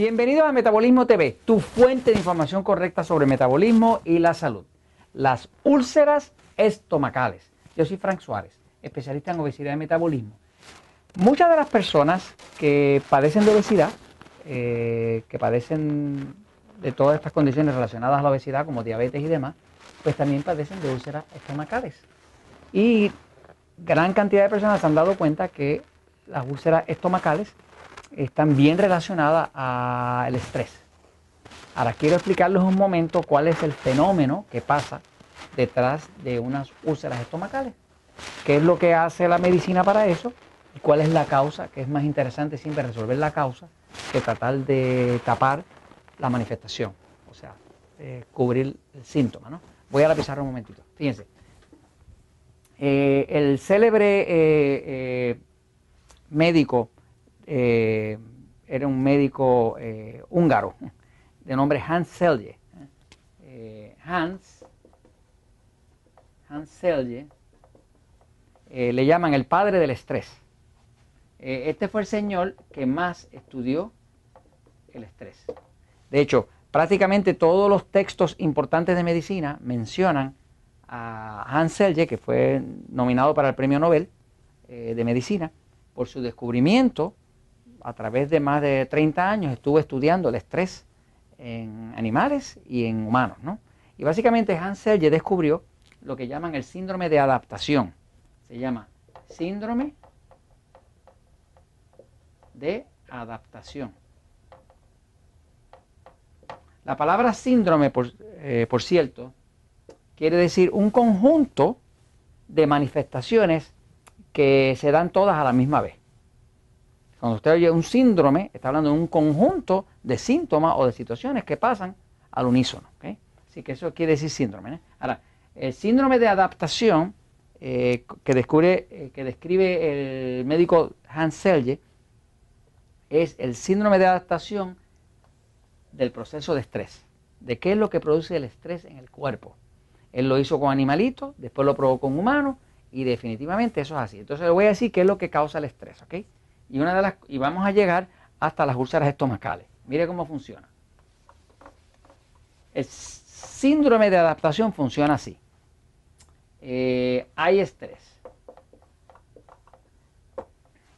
Bienvenidos a Metabolismo TV, tu fuente de información correcta sobre metabolismo y la salud. Las úlceras estomacales. Yo soy Frank Suárez, especialista en obesidad y metabolismo. Muchas de las personas que padecen de obesidad, eh, que padecen de todas estas condiciones relacionadas a la obesidad, como diabetes y demás, pues también padecen de úlceras estomacales. Y gran cantidad de personas se han dado cuenta que las úlceras estomacales están bien relacionadas al estrés. Ahora quiero explicarles un momento cuál es el fenómeno que pasa detrás de unas úlceras estomacales. ¿Qué es lo que hace la medicina para eso? ¿Y cuál es la causa? Que es más interesante siempre resolver la causa que tratar de tapar la manifestación, o sea, eh, cubrir el síntoma. ¿no? Voy a la pizarra un momentito. Fíjense. Eh, el célebre eh, médico eh, era un médico eh, húngaro de nombre Hans Selye. Eh, Hans, Hans Selye le llaman el padre del estrés. este fue el señor que más estudió el estrés. De hecho, prácticamente todos los textos importantes de medicina mencionan a Hans Selye, que fue nominado para el Premio Nobel de Medicina, por su descubrimiento a través de más de 30 años estuvo estudiando el estrés en animales y en humanos. ¿no? Y básicamente Hans Selye descubrió lo que llaman el síndrome de adaptación. Se llama síndrome de adaptación. La palabra síndrome, por, eh, por cierto, quiere decir un conjunto de manifestaciones que se dan todas a la misma vez. Cuando usted oye un síndrome, está hablando de un conjunto de síntomas o de situaciones que pasan al unísono. Así que eso quiere decir síndrome. ¿eh? Ahora, el síndrome de adaptación eh, que, descubre, eh, que describe el médico Hans Selye es el síndrome de adaptación del proceso de estrés. ¿De qué es lo que produce el estrés en el cuerpo? Él lo hizo con animalitos, después lo probó con humanos y definitivamente eso es así. Entonces le voy a decir qué es lo que causa el estrés. ¿ok? Y, una de las, y vamos a llegar hasta las úlceras estomacales. Mire cómo funciona. El síndrome de adaptación funciona así. Eh, hay estrés.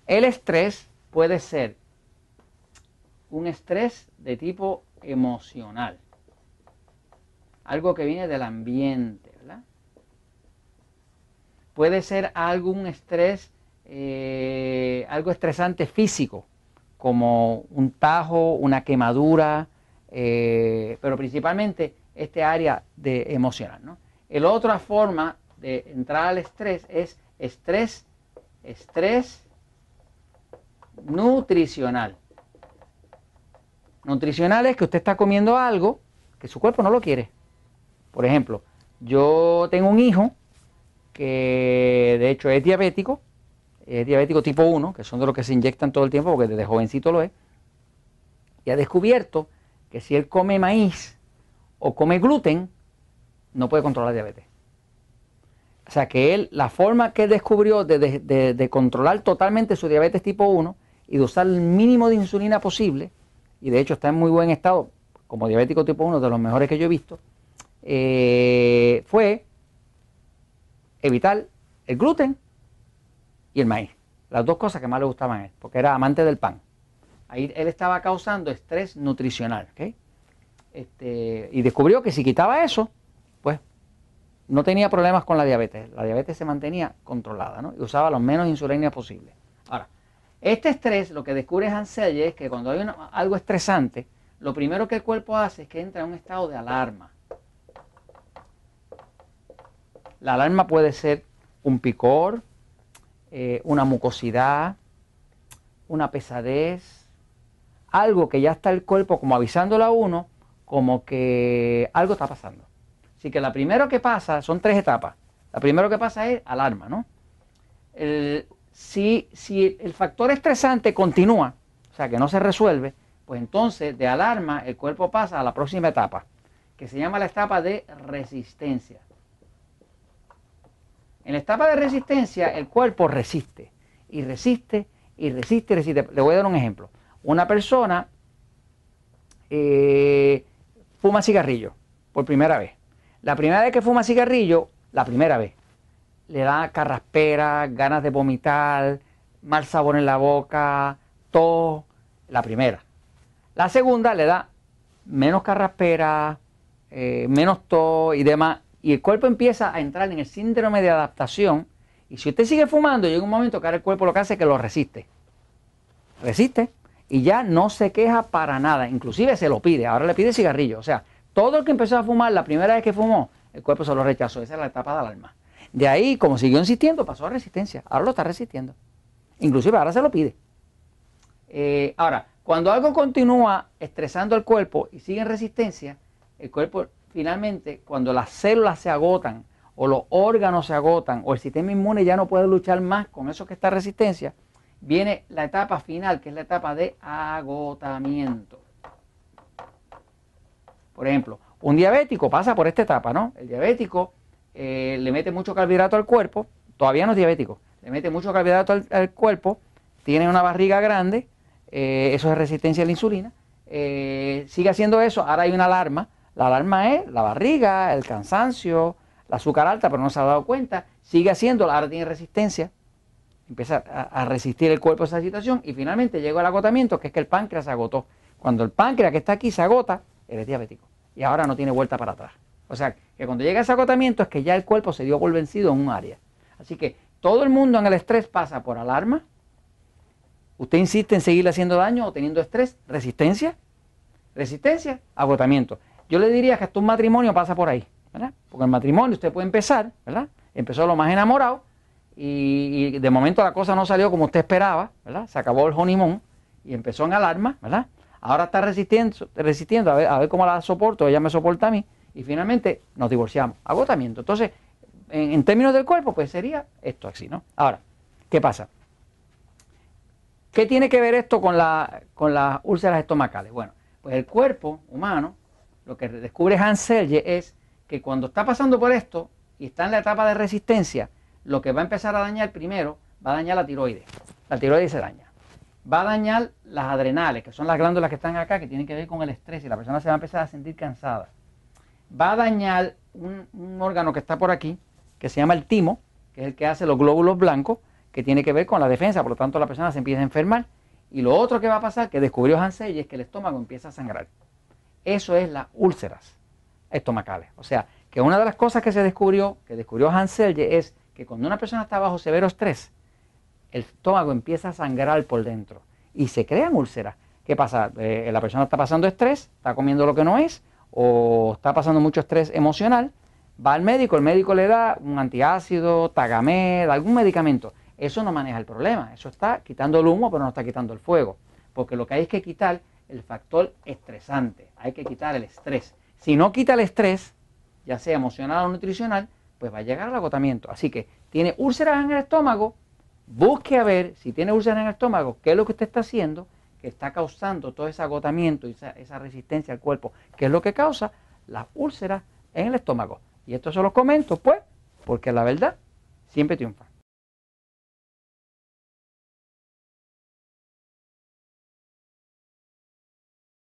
El estrés puede ser un estrés de tipo emocional. Algo que viene del ambiente, ¿verdad? Puede ser algún estrés eh, algo estresante físico, como un tajo, una quemadura, eh, pero principalmente este área de emocional. ¿no? La otra forma de entrar al estrés es estrés, estrés nutricional. Nutricional es que usted está comiendo algo que su cuerpo no lo quiere. Por ejemplo, yo tengo un hijo que de hecho es diabético es diabético tipo 1, que son de los que se inyectan todo el tiempo porque desde jovencito lo es, y ha descubierto que si él come maíz o come gluten, no puede controlar diabetes. O sea que él, la forma que descubrió de, de, controlar totalmente su diabetes tipo 1 y de usar el mínimo de insulina posible, y de hecho está en muy buen estado, como diabético tipo 1, de los mejores que yo he visto, eh, fue evitar el gluten y el maíz. Las dos cosas que más le gustaban a él, porque era amante del pan. Ahí él estaba causando estrés nutricional. Este, y descubrió que si quitaba eso, pues no tenía problemas con la diabetes. La diabetes se mantenía controlada ¿no? y usaba lo menos insulina posible. Ahora, este estrés, lo que descubre Hansel es que cuando hay algo estresante, lo primero que el cuerpo hace es que entra en un estado de alarma. La alarma puede ser un picor, eh, una mucosidad, una pesadez, algo que ya está el cuerpo como avisándole a uno como que algo está pasando. Así que la primero que pasa, son tres etapas. La primero que pasa es alarma, ¿no? si, si el factor estresante continúa, o sea, que no se resuelve, pues entonces de alarma el cuerpo pasa a la próxima etapa, que se llama la etapa de resistencia. En la etapa de resistencia, el cuerpo resiste y resiste y resiste y resiste. Le voy a dar un ejemplo. Una persona eh, fuma cigarrillo por primera vez. La primera vez que fuma cigarrillo, la primera vez, le da carraspera, ganas de vomitar, mal sabor en la boca, tos, la primera. La segunda le da menos carraspera, eh, menos tos y demás, y el cuerpo empieza a entrar en el síndrome de adaptación. Y si usted sigue fumando, llega un momento que ahora el cuerpo lo hace que lo resiste. Resiste y ya no se queja para nada. Inclusive se lo pide. Ahora le pide cigarrillo. O sea, todo el que empezó a fumar la primera vez que fumó, el cuerpo se lo rechazó. Esa es la etapa del alma. De ahí, como siguió insistiendo, pasó a resistencia. Ahora lo está resistiendo. Inclusive ahora se lo pide. Eh, ahora, cuando algo continúa estresando el cuerpo y sigue en resistencia, el cuerpo finalmente, cuando las células se agotan o los órganos se agotan o el sistema inmune ya no puede luchar más con eso que está en resistencia, viene la etapa final, que es la etapa de agotamiento. Por ejemplo, un diabético pasa por esta etapa, ¿no? El diabético eh, le mete mucho carbohidrato al cuerpo, todavía no es diabético, le mete mucho carbohidrato al, cuerpo, tiene una barriga grande, eh, eso es resistencia a la insulina, eh, sigue haciendo eso, ahora hay una alarma, la alarma es la barriga, el cansancio, la azúcar alta, pero no se ha dado cuenta, sigue haciendo, ahora tiene resistencia, empieza a, resistir el cuerpo a esa situación y finalmente llega el agotamiento, que es que el páncreas se agotó. Cuando el páncreas que está aquí se agota, eres diabético y ahora no tiene vuelta para atrás. O sea, que cuando llega ese agotamiento es que ya el cuerpo se dio por vencido en un área. Así que todo el mundo en el estrés pasa por alarma. Usted insiste en seguirle haciendo daño o teniendo estrés, resistencia, resistencia, agotamiento. Yo le diría que hasta un matrimonio pasa por ahí, ¿verdad? Porque el matrimonio usted puede empezar, ¿verdad? Empezó lo más enamorado y, de momento la cosa no salió como usted esperaba, ¿verdad? Se acabó el honeymoon y empezó en alarma, ¿verdad? Ahora está resistiendo, resistiendo a, ver, a ver cómo la soporto, ella me soporta a mí y finalmente nos divorciamos. Agotamiento. Entonces, en, en términos del cuerpo, pues sería esto así, ¿no? Ahora, ¿qué pasa? ¿Qué tiene que ver esto con, la, con las úlceras estomacales? Bueno, pues el cuerpo humano lo que descubre Hans Selye es que cuando está pasando por esto y está en la etapa de resistencia, lo que va a empezar a dañar primero va a dañar la tiroides. La tiroides se daña. Va a dañar las adrenales, que son las glándulas que están acá, que tienen que ver con el estrés y la persona se va a empezar a sentir cansada. Va a dañar un, órgano que está por aquí, que se llama el timo, que es el que hace los glóbulos blancos, que tiene que ver con la defensa, por lo tanto la persona se empieza a enfermar. Y lo otro que va a pasar, que descubrió Hans Selye, es que el estómago empieza a sangrar. Eso es las úlceras estomacales. O sea, que una de las cosas que se descubrió, que descubrió Hans es que cuando una persona está bajo severo estrés, el estómago empieza a sangrar por dentro y se crean úlceras. ¿Qué pasa? Eh, la persona está pasando estrés, está comiendo lo que no es, o está pasando mucho estrés emocional, va al médico, el médico le da un antiácido, tagamed, algún medicamento. Eso no maneja el problema, eso está quitando el humo, pero no está quitando el fuego. Porque lo que hay que quitar el factor estresante, hay que quitar el estrés. Si no quita el estrés, ya sea emocional o nutricional, pues va a llegar al agotamiento. Así que tiene úlceras en el estómago, busque a ver si tiene úlceras en el estómago, qué es lo que usted está haciendo que está causando todo ese agotamiento y esa, esa resistencia al cuerpo, qué es lo que causa las úlceras en el estómago. Y esto se los comento, pues, porque la verdad siempre triunfa.